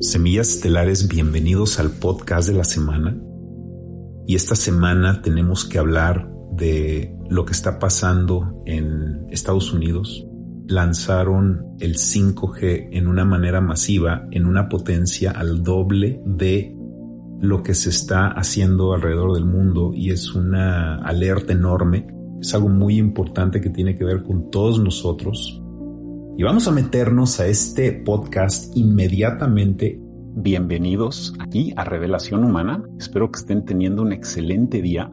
Semillas Estelares, bienvenidos al podcast de la semana. Y esta semana tenemos que hablar de lo que está pasando en Estados Unidos. Lanzaron el 5G en una manera masiva, en una potencia al doble de lo que se está haciendo alrededor del mundo y es una alerta enorme. Es algo muy importante que tiene que ver con todos nosotros. Y vamos a meternos a este podcast inmediatamente. Bienvenidos aquí a Revelación Humana. Espero que estén teniendo un excelente día.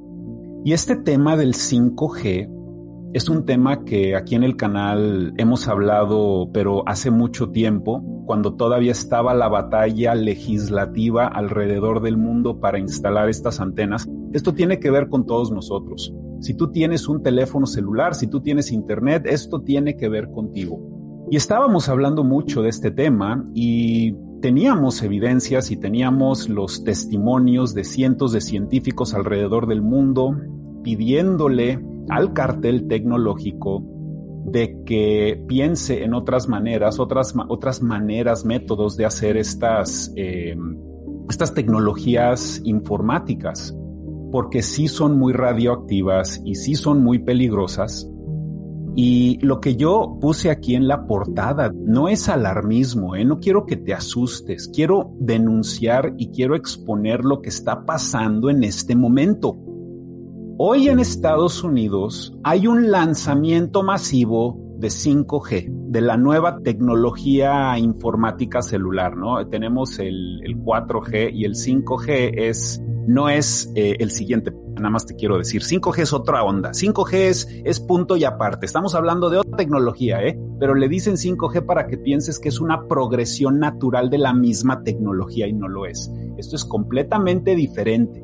Y este tema del 5G es un tema que aquí en el canal hemos hablado, pero hace mucho tiempo, cuando todavía estaba la batalla legislativa alrededor del mundo para instalar estas antenas. Esto tiene que ver con todos nosotros. Si tú tienes un teléfono celular, si tú tienes internet, esto tiene que ver contigo. Y estábamos hablando mucho de este tema y teníamos evidencias y teníamos los testimonios de cientos de científicos alrededor del mundo pidiéndole al cartel tecnológico de que piense en otras maneras, otras, otras maneras, métodos de hacer estas, eh, estas tecnologías informáticas, porque sí son muy radioactivas y sí son muy peligrosas. Y lo que yo puse aquí en la portada no es alarmismo, ¿eh? no quiero que te asustes, quiero denunciar y quiero exponer lo que está pasando en este momento. Hoy en Estados Unidos hay un lanzamiento masivo de 5G, de la nueva tecnología informática celular, ¿no? Tenemos el, 4G y el 5G es, no es eh, el siguiente, nada más te quiero decir, 5G es otra onda, 5G es, es punto y aparte, estamos hablando de otra tecnología, ¿eh? Pero le dicen 5G para que pienses que es una progresión natural de la misma tecnología y no lo es. Esto es completamente diferente.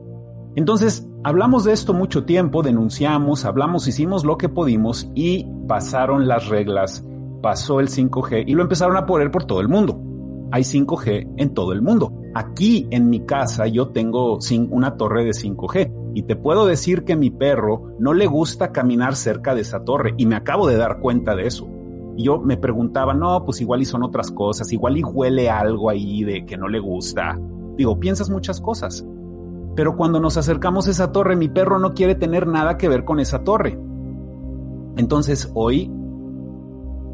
Entonces, hablamos de esto mucho tiempo, denunciamos, hablamos, hicimos lo que pudimos y pasaron las reglas, pasó el 5G y lo empezaron a poner por todo el mundo. Hay 5G en todo el mundo. Aquí en mi casa yo tengo una torre de 5G y te puedo decir que mi perro no le gusta caminar cerca de esa torre y me acabo de dar cuenta de eso. Y yo me preguntaba, no, pues igual y son otras cosas, igual y huele algo ahí de que no le gusta. Digo, piensas muchas cosas. Pero cuando nos acercamos a esa torre, mi perro no quiere tener nada que ver con esa torre. Entonces hoy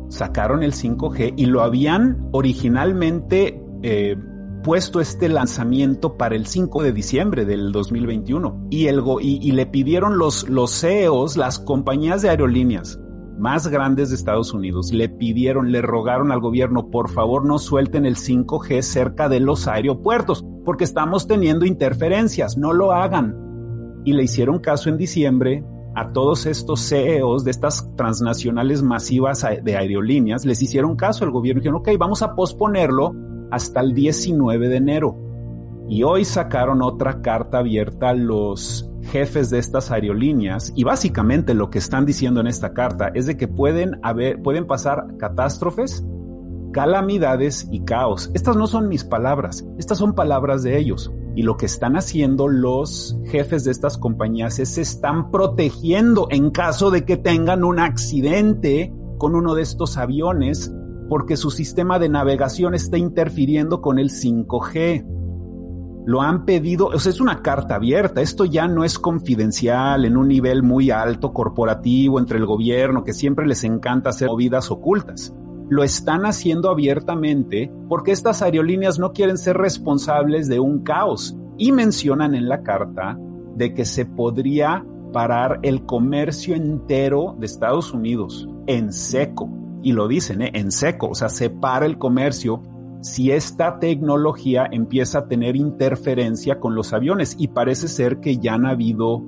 sacaron el 5G y lo habían originalmente eh, puesto este lanzamiento para el 5 de diciembre del 2021 y, le pidieron los, los CEOs, las compañías de aerolíneas más grandes de Estados Unidos, le pidieron, le rogaron al gobierno, por favor no suelten el 5G cerca de los aeropuertos porque estamos teniendo interferencias, no lo hagan. Y le hicieron caso en diciembre a todos estos CEOs de estas transnacionales masivas de aerolíneas, les hicieron caso al gobierno dijeron, ok, vamos a posponerlo hasta el 19 de enero. Y hoy sacaron otra carta abierta a los jefes de estas aerolíneas y básicamente lo que están diciendo en esta carta es de que pueden haber, pueden pasar catástrofes calamidades y caos. Estas no son mis palabras, estas son palabras de ellos. Y lo que están haciendo los jefes de estas compañías es se están protegiendo en caso de que tengan un accidente con uno de estos aviones porque su sistema de navegación está interfiriendo con el 5G. Lo han pedido, o sea, es una carta abierta. Esto ya no es confidencial en un nivel muy alto corporativo entre el gobierno que siempre les encanta hacer movidas ocultas lo están haciendo abiertamente porque estas aerolíneas no quieren ser responsables de un caos y mencionan en la carta de que se podría parar el comercio entero de Estados Unidos en seco. Y lo dicen, ¿eh? en seco, o sea, se para el comercio si esta tecnología empieza a tener interferencia con los aviones. Y parece ser que ya han habido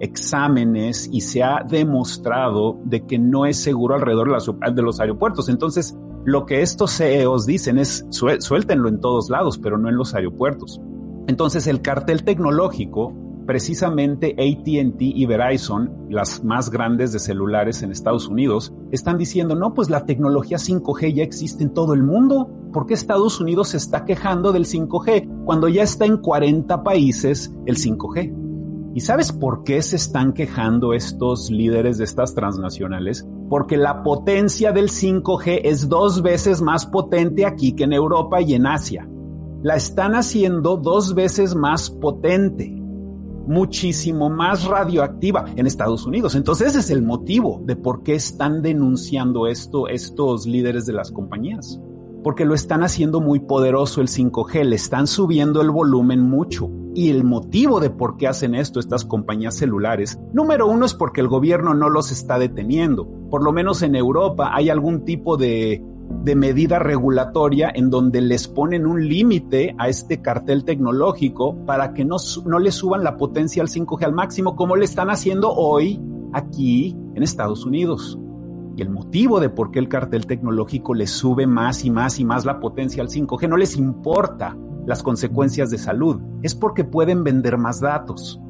exámenes y se ha demostrado de que no es seguro alrededor de los aeropuertos. Entonces, lo que estos CEOs dicen es suéltenlo en todos lados, pero no en los aeropuertos. Entonces, el cartel tecnológico, precisamente ATT y Verizon, las más grandes de celulares en Estados Unidos, están diciendo, no, pues la tecnología 5G ya existe en todo el mundo. ¿Por qué Estados Unidos se está quejando del 5G cuando ya está en 40 países el 5G? ¿Y sabes por qué se están quejando estos líderes de estas transnacionales? Porque la potencia del 5G es dos veces más potente aquí que en Europa y en Asia. la están haciendo dos veces más potente, muchísimo más radioactiva en Estados Unidos. Entonces ese es el motivo de por qué están denunciando esto estos líderes de las compañías. Porque lo están haciendo muy poderoso el 5G, le están subiendo el volumen mucho. Y el motivo de por qué hacen esto estas compañías celulares, número uno es porque el gobierno no los está deteniendo. Por lo menos en Europa hay algún tipo de de medida regulatoria en donde les ponen un límite a este cartel tecnológico para que no, no le suban la potencia al 5G al máximo como le están haciendo hoy aquí en Estados Unidos. Y el motivo de por qué el cartel tecnológico le sube más y más y más la potencia al 5G no les importa las consecuencias de salud, es porque pueden vender más datos.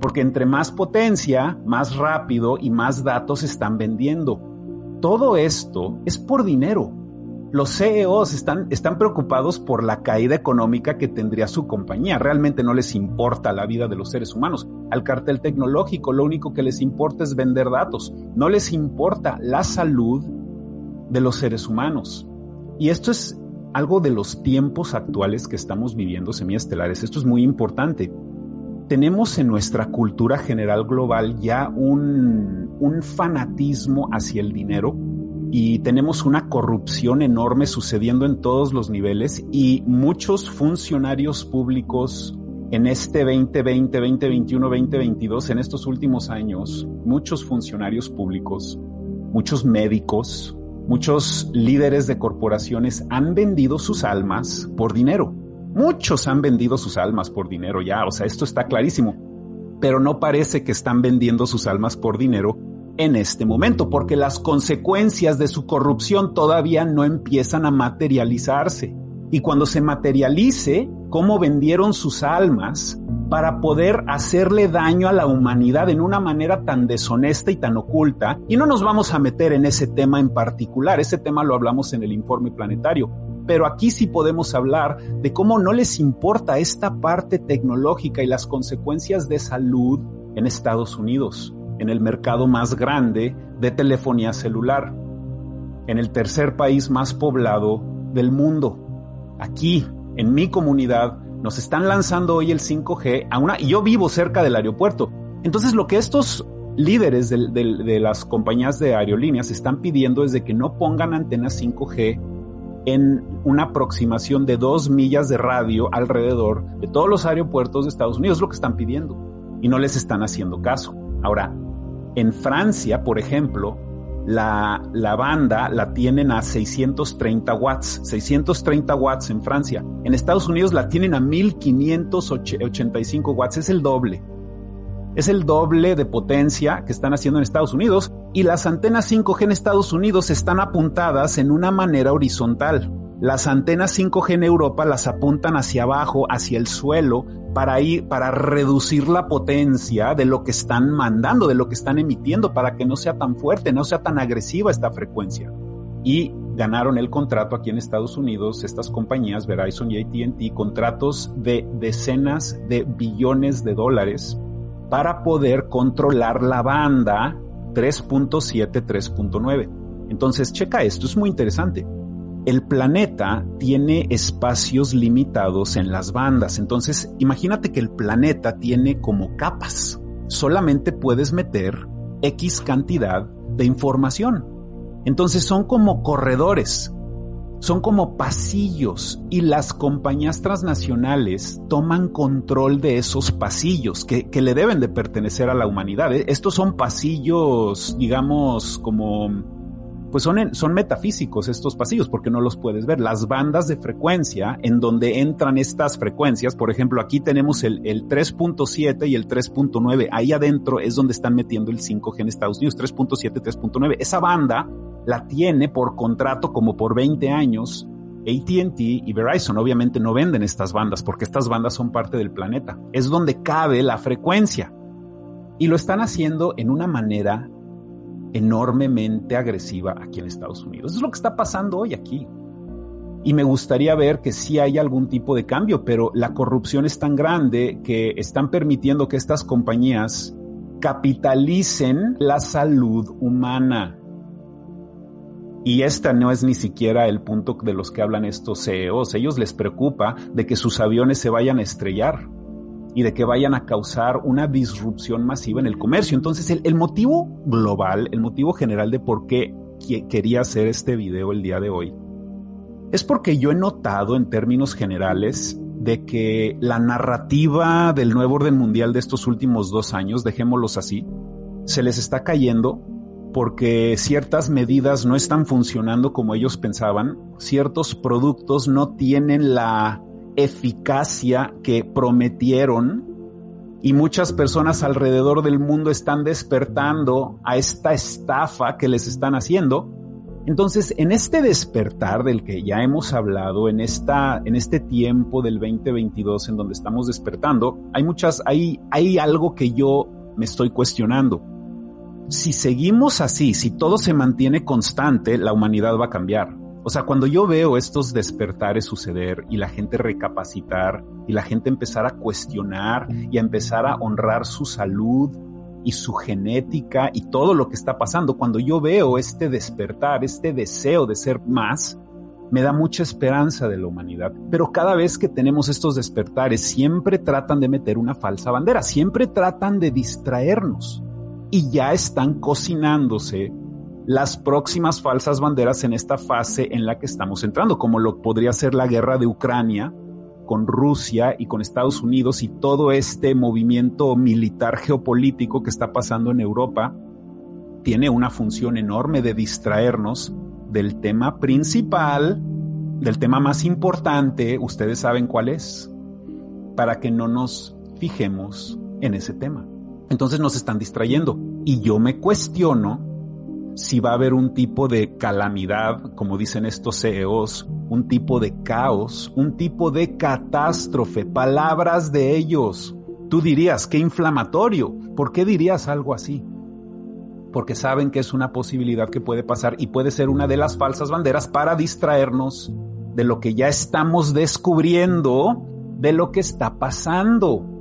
Porque entre más potencia, más rápido y más datos están vendiendo. Todo esto es por dinero. Los CEOs están, preocupados por la caída económica que tendría su compañía. Realmente no les importa la vida de los seres humanos. Al cartel tecnológico lo único que les importa es vender datos. No les importa la salud de los seres humanos. Y esto es algo de los tiempos actuales que estamos viviendo, semiestelares. Esto es muy importante tenemos en nuestra cultura general global ya un, un, fanatismo hacia el dinero y tenemos una corrupción enorme sucediendo en todos los niveles y muchos funcionarios públicos en este 2020, 2021, 2022, en estos últimos años, muchos funcionarios públicos, muchos médicos, muchos líderes de corporaciones han vendido sus almas por dinero Muchos han vendido sus almas por dinero ya, o sea, esto está clarísimo. Pero no parece que están vendiendo sus almas por dinero en este momento, porque las consecuencias de su corrupción todavía no empiezan a materializarse. Y cuando se materialice cómo vendieron sus almas para poder hacerle daño a la humanidad en una manera tan deshonesta y tan oculta, y no nos vamos a meter en ese tema en particular, ese tema lo hablamos en el informe planetario, pero aquí sí podemos hablar de cómo no les importa esta parte tecnológica y las consecuencias de salud en Estados Unidos, en el mercado más grande de telefonía celular, en el tercer país más poblado del mundo. Aquí, en mi comunidad, nos están lanzando hoy el 5G a una, y yo vivo cerca del aeropuerto. Entonces lo que estos líderes de, de las compañías de aerolíneas están pidiendo es de que no pongan antenas 5G en una aproximación de dos millas de radio alrededor de todos los aeropuertos de Estados Unidos, lo que están pidiendo, y no les están haciendo caso. Ahora, en Francia, por ejemplo, la, la, banda la tienen a 630 watts, 630 watts en Francia. En Estados Unidos la tienen a 1585 watts, es el doble. Es el doble de potencia que están haciendo en Estados Unidos y las antenas 5G en Estados Unidos están apuntadas en una manera horizontal. Las antenas 5G en Europa las apuntan hacia abajo, hacia el suelo, para ir, para reducir la potencia de lo que están mandando, de lo que están emitiendo, para que no sea tan fuerte, no sea tan agresiva esta frecuencia. Y ganaron el contrato aquí en Estados Unidos, estas compañías, Verizon y ATT, contratos de decenas de billones de dólares para poder controlar la banda 3.7, 3.9. Entonces, checa esto, es muy interesante. El planeta tiene espacios limitados en las bandas. Entonces, imagínate que el planeta tiene como capas. Solamente puedes meter X cantidad de información. Entonces son como corredores son como pasillos y las compañías transnacionales toman control de esos pasillos que, le deben de pertenecer a la humanidad. ¿eh? Estos son pasillos, digamos, como pues son, metafísicos estos pasillos porque no los puedes ver. Las bandas de frecuencia en donde entran estas frecuencias, por ejemplo, aquí tenemos el, el 3.7 y el 3.9. Ahí adentro es donde están metiendo el 5G en Estados Unidos, 3.7, 3.9. Esa banda la tiene por contrato como por 20 años ATT y Verizon obviamente no venden estas bandas porque estas bandas son parte del planeta. Es donde cabe la frecuencia. Y lo están haciendo en una manera enormemente agresiva aquí en Estados Unidos. Eso es lo que está pasando hoy aquí. Y me gustaría ver que sí hay algún tipo de cambio, pero la corrupción es tan grande que están permitiendo que estas compañías capitalicen la salud humana Y este no es ni siquiera el punto de los que hablan estos CEOs. Ellos les preocupa de que sus aviones se vayan a estrellar y de que vayan a causar una disrupción masiva en el comercio. Entonces, el, motivo global, el motivo general de por qué quería hacer este video el día de hoy, es porque yo he notado en términos generales de que la narrativa del nuevo orden mundial de estos últimos dos años, dejémoslos así, se les está cayendo porque ciertas medidas no están funcionando como ellos pensaban, ciertos productos no tienen la eficacia que prometieron y muchas personas alrededor del mundo están despertando a esta estafa que les están haciendo. Entonces, en este despertar del que ya hemos hablado, en esta, en este tiempo del 2022 en donde estamos despertando, hay muchas, hay, hay algo que yo me estoy cuestionando si seguimos así, si todo se mantiene constante, la humanidad va a cambiar. O sea, cuando yo veo estos despertares suceder y la gente recapacitar y la gente empezar a cuestionar y a empezar a honrar su salud y su genética y todo lo que está pasando, cuando yo veo este despertar, este deseo de ser más, me da mucha esperanza de la humanidad. Pero cada vez que tenemos estos despertares, siempre tratan de meter una falsa bandera, siempre tratan de distraernos y ya están cocinándose las próximas falsas banderas en esta fase en la que estamos entrando, como lo podría ser la guerra de Ucrania con Rusia y con Estados Unidos y todo este movimiento militar geopolítico que está pasando en Europa, tiene una función enorme de distraernos del tema principal, del tema más importante, ustedes saben cuál es, para que no nos fijemos en ese tema. Entonces nos están distrayendo. Y yo me cuestiono si va a haber un tipo de calamidad, como dicen estos CEOs, un tipo de caos, un tipo de catástrofe, palabras de ellos. Tú dirías, qué inflamatorio. ¿Por qué dirías algo así? Porque saben que es una posibilidad que puede pasar y puede ser una de las falsas banderas para distraernos de lo que ya estamos descubriendo, de lo que está pasando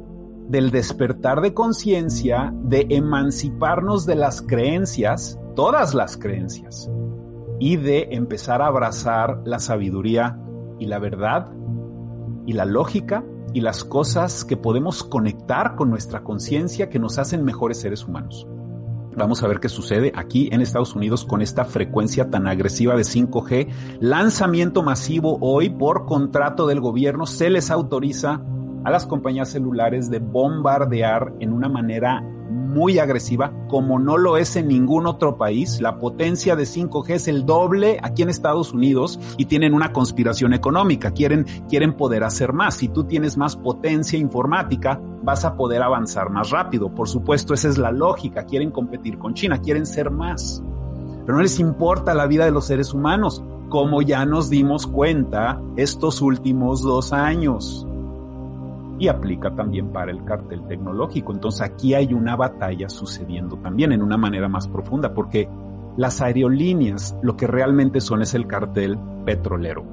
del despertar de conciencia, de emanciparnos de las creencias, todas las creencias, y de empezar a abrazar la sabiduría y la verdad y la lógica y las cosas que podemos conectar con nuestra conciencia que nos hacen mejores seres humanos. Vamos a ver qué sucede aquí en Estados Unidos con esta frecuencia tan agresiva de 5G. Lanzamiento masivo hoy por contrato del gobierno. Se les autoriza a las compañías celulares de bombardear en una manera muy agresiva, como no lo es en ningún otro país. La potencia de 5G es el doble aquí en Estados Unidos y tienen una conspiración económica. Quieren, quieren poder hacer más. Si tú tienes más potencia informática, vas a poder avanzar más rápido. Por supuesto, esa es la lógica. Quieren competir con China, quieren ser más. Pero no les importa la vida de los seres humanos, como ya nos dimos cuenta estos últimos dos años y aplica también para el cartel tecnológico. Entonces aquí hay una batalla sucediendo también en una manera más profunda porque las aerolíneas lo que realmente son es el cartel petrolero.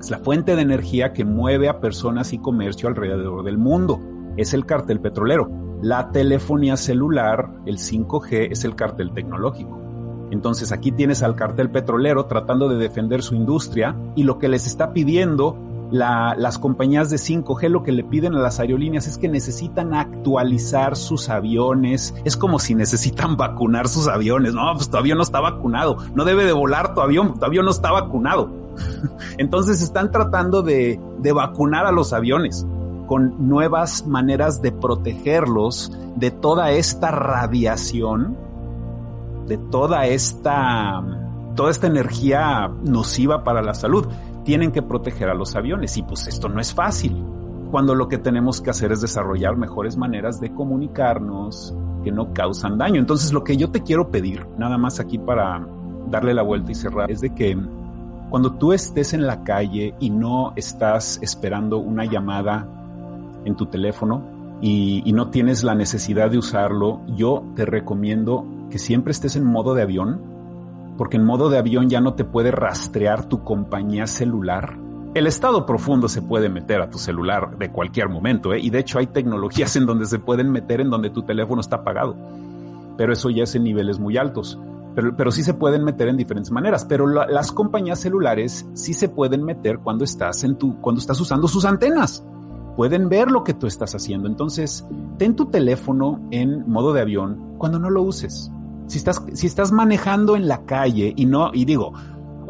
Es la fuente de energía que mueve a personas y comercio alrededor del mundo. Es el cartel petrolero. La telefonía celular, el 5G, es el cartel tecnológico. Entonces aquí tienes al cartel petrolero tratando de defender su industria y lo que les está pidiendo las compañías de 5G lo que le piden a las aerolíneas es que necesitan actualizar sus aviones. Es como si necesitan vacunar sus aviones. No, pues tu avión no está vacunado. No debe de volar tu avión. Tu avión no está vacunado. Entonces están tratando de, de vacunar a los aviones con nuevas maneras de protegerlos de toda esta radiación, de toda esta, toda esta energía nociva para la salud tienen que proteger a los aviones y pues esto no es fácil. Cuando lo que tenemos que hacer es desarrollar mejores maneras de comunicarnos que no causan daño. Entonces lo que yo te quiero pedir, nada más aquí para darle la vuelta y cerrar, es de que cuando tú estés en la calle y no estás esperando una llamada en tu teléfono y, y, no tienes la necesidad de usarlo, yo te recomiendo que siempre estés en modo de avión porque en modo de avión ya no te puede rastrear tu compañía celular. El estado profundo se puede meter a tu celular de cualquier momento, ¿eh? y de hecho hay tecnologías en donde se pueden meter en donde tu teléfono está apagado, pero eso ya es en niveles muy altos. pero, sí se pueden meter en diferentes maneras. Pero las compañías celulares sí se pueden meter cuando estás en tu, cuando estás usando sus antenas. Pueden ver lo que tú estás haciendo. Entonces, ten tu teléfono en modo de avión cuando no lo uses. Si estás, si estás manejando en la calle y no, y digo,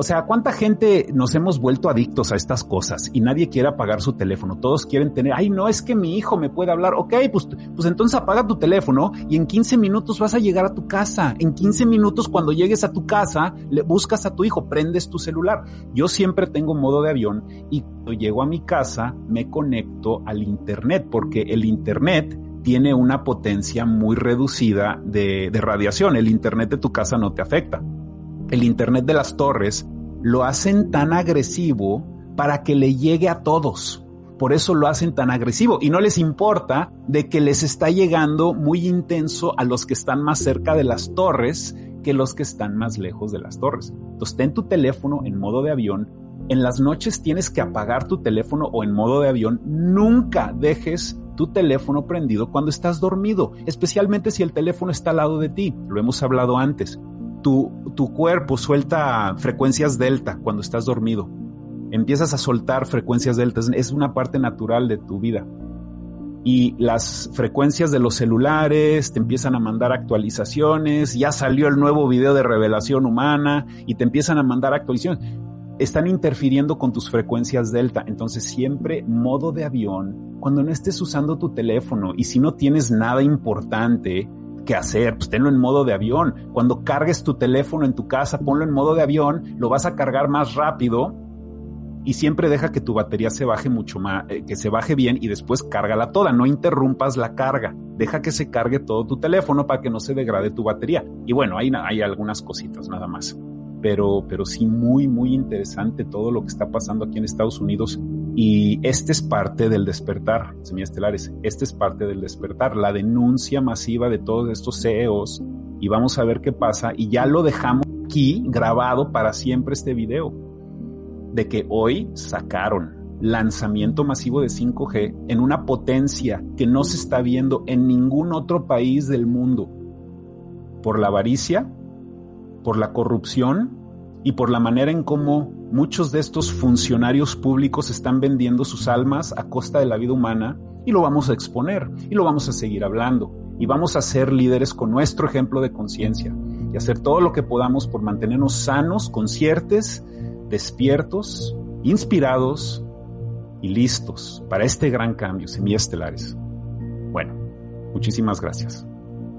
o sea, ¿cuánta gente nos hemos vuelto adictos a estas cosas y nadie quiere apagar su teléfono? Todos quieren tener, ay, no, es que mi hijo me puede hablar. Ok, pues, pues entonces apaga tu teléfono y en 15 minutos vas a llegar a tu casa. En 15 minutos cuando llegues a tu casa, le buscas a tu hijo, prendes tu celular. Yo siempre tengo modo de avión y cuando llego a mi casa me conecto al Internet porque el Internet tiene una potencia muy reducida de, radiación. El Internet de tu casa no te afecta el Internet de las torres, lo hacen tan agresivo para que le llegue a todos. Por eso lo hacen tan agresivo y no les importa de que les está llegando muy intenso a los que están más cerca de las torres que los que están más lejos de las torres. Entonces ten tu teléfono en modo de avión. En las noches tienes que apagar tu teléfono o en modo de avión. Nunca dejes tu teléfono prendido cuando estás dormido, especialmente si el teléfono está al lado de ti. Lo hemos hablado antes tu, tu cuerpo suelta frecuencias delta cuando estás dormido. Empiezas a soltar frecuencias delta. Es una parte natural de tu vida. Y las frecuencias de los celulares te empiezan a mandar actualizaciones. Ya salió el nuevo video de revelación humana y te empiezan a mandar actualizaciones. Están interfiriendo con tus frecuencias delta. Entonces siempre modo de avión cuando no estés usando tu teléfono y si no tienes nada importante, que hacer, pues tenlo en modo de avión. Cuando cargues tu teléfono en tu casa, ponlo en modo de avión, lo vas a cargar más rápido y siempre deja que tu batería se baje mucho más, eh, que se baje bien y después cárgala toda, no interrumpas la carga, deja que se cargue todo tu teléfono para que no se degrade tu batería. Y bueno, hay, hay algunas cositas nada más pero, pero sí muy, muy interesante todo lo que está pasando aquí en Estados Unidos. Y este es parte del despertar, semiestelares. Este es parte del despertar, la denuncia masiva de todos estos CEOs. Y vamos a ver qué pasa. Y ya lo dejamos aquí grabado para siempre este video. De que hoy sacaron lanzamiento masivo de 5G en una potencia que no se está viendo en ningún otro país del mundo. Por la avaricia por la corrupción y por la manera en cómo muchos de estos funcionarios públicos están vendiendo sus almas a costa de la vida humana y lo vamos a exponer y lo vamos a seguir hablando y vamos a ser líderes con nuestro ejemplo de conciencia y hacer todo lo que podamos por mantenernos sanos, conscientes, despiertos, inspirados y listos para este gran cambio, semiestelares. Bueno, muchísimas gracias.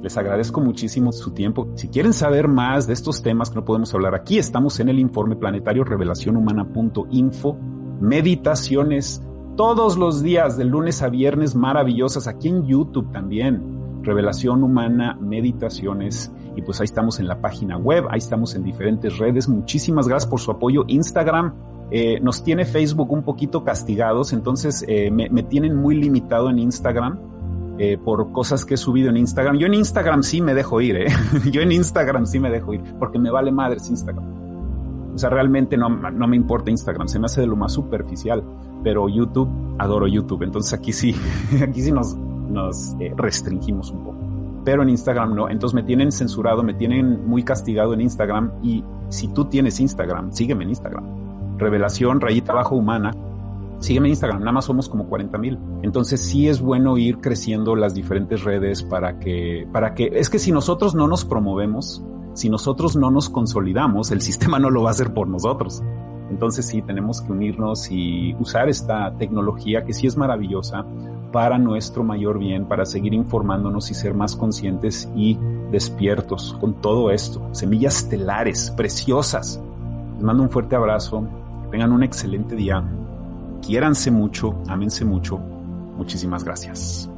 Les agradezco muchísimo su tiempo. Si quieren saber más de estos temas que no podemos hablar aquí, estamos en el informe planetario revelacionhumana.info. Meditaciones todos los días, de lunes a viernes, maravillosas, aquí en YouTube también. Revelación Humana, Meditaciones. Y pues ahí estamos en la página web, ahí estamos en diferentes redes. Muchísimas gracias por su apoyo. Instagram eh, nos tiene Facebook un poquito castigados, entonces eh, me, me tienen muy limitado en Instagram eh, por cosas que he subido en Instagram. Yo en Instagram sí me dejo ir, ¿eh? Yo en Instagram sí me dejo ir, porque me vale madres Instagram. O sea, realmente no, no me importa Instagram, se me hace de lo más superficial, pero YouTube, adoro YouTube, entonces aquí sí, aquí sí nos, nos eh, restringimos un poco. Pero en Instagram no, entonces me tienen censurado, me tienen muy castigado en Instagram y si tú tienes Instagram, sígueme en Instagram. Revelación, rayita bajo humana, sígueme en Instagram, nada más somos como 40 mil. Entonces sí es bueno ir creciendo las diferentes redes para que, para que, es que si nosotros no nos promovemos, si nosotros no nos consolidamos, el sistema no lo va a hacer por nosotros. Entonces sí tenemos que unirnos y usar esta tecnología que sí es maravillosa para nuestro mayor bien, para seguir informándonos y ser más conscientes y despiertos con todo esto. Semillas estelares, preciosas. Les mando un fuerte abrazo. Que tengan un excelente día quiéranse mucho, ámense mucho. Muchísimas gracias.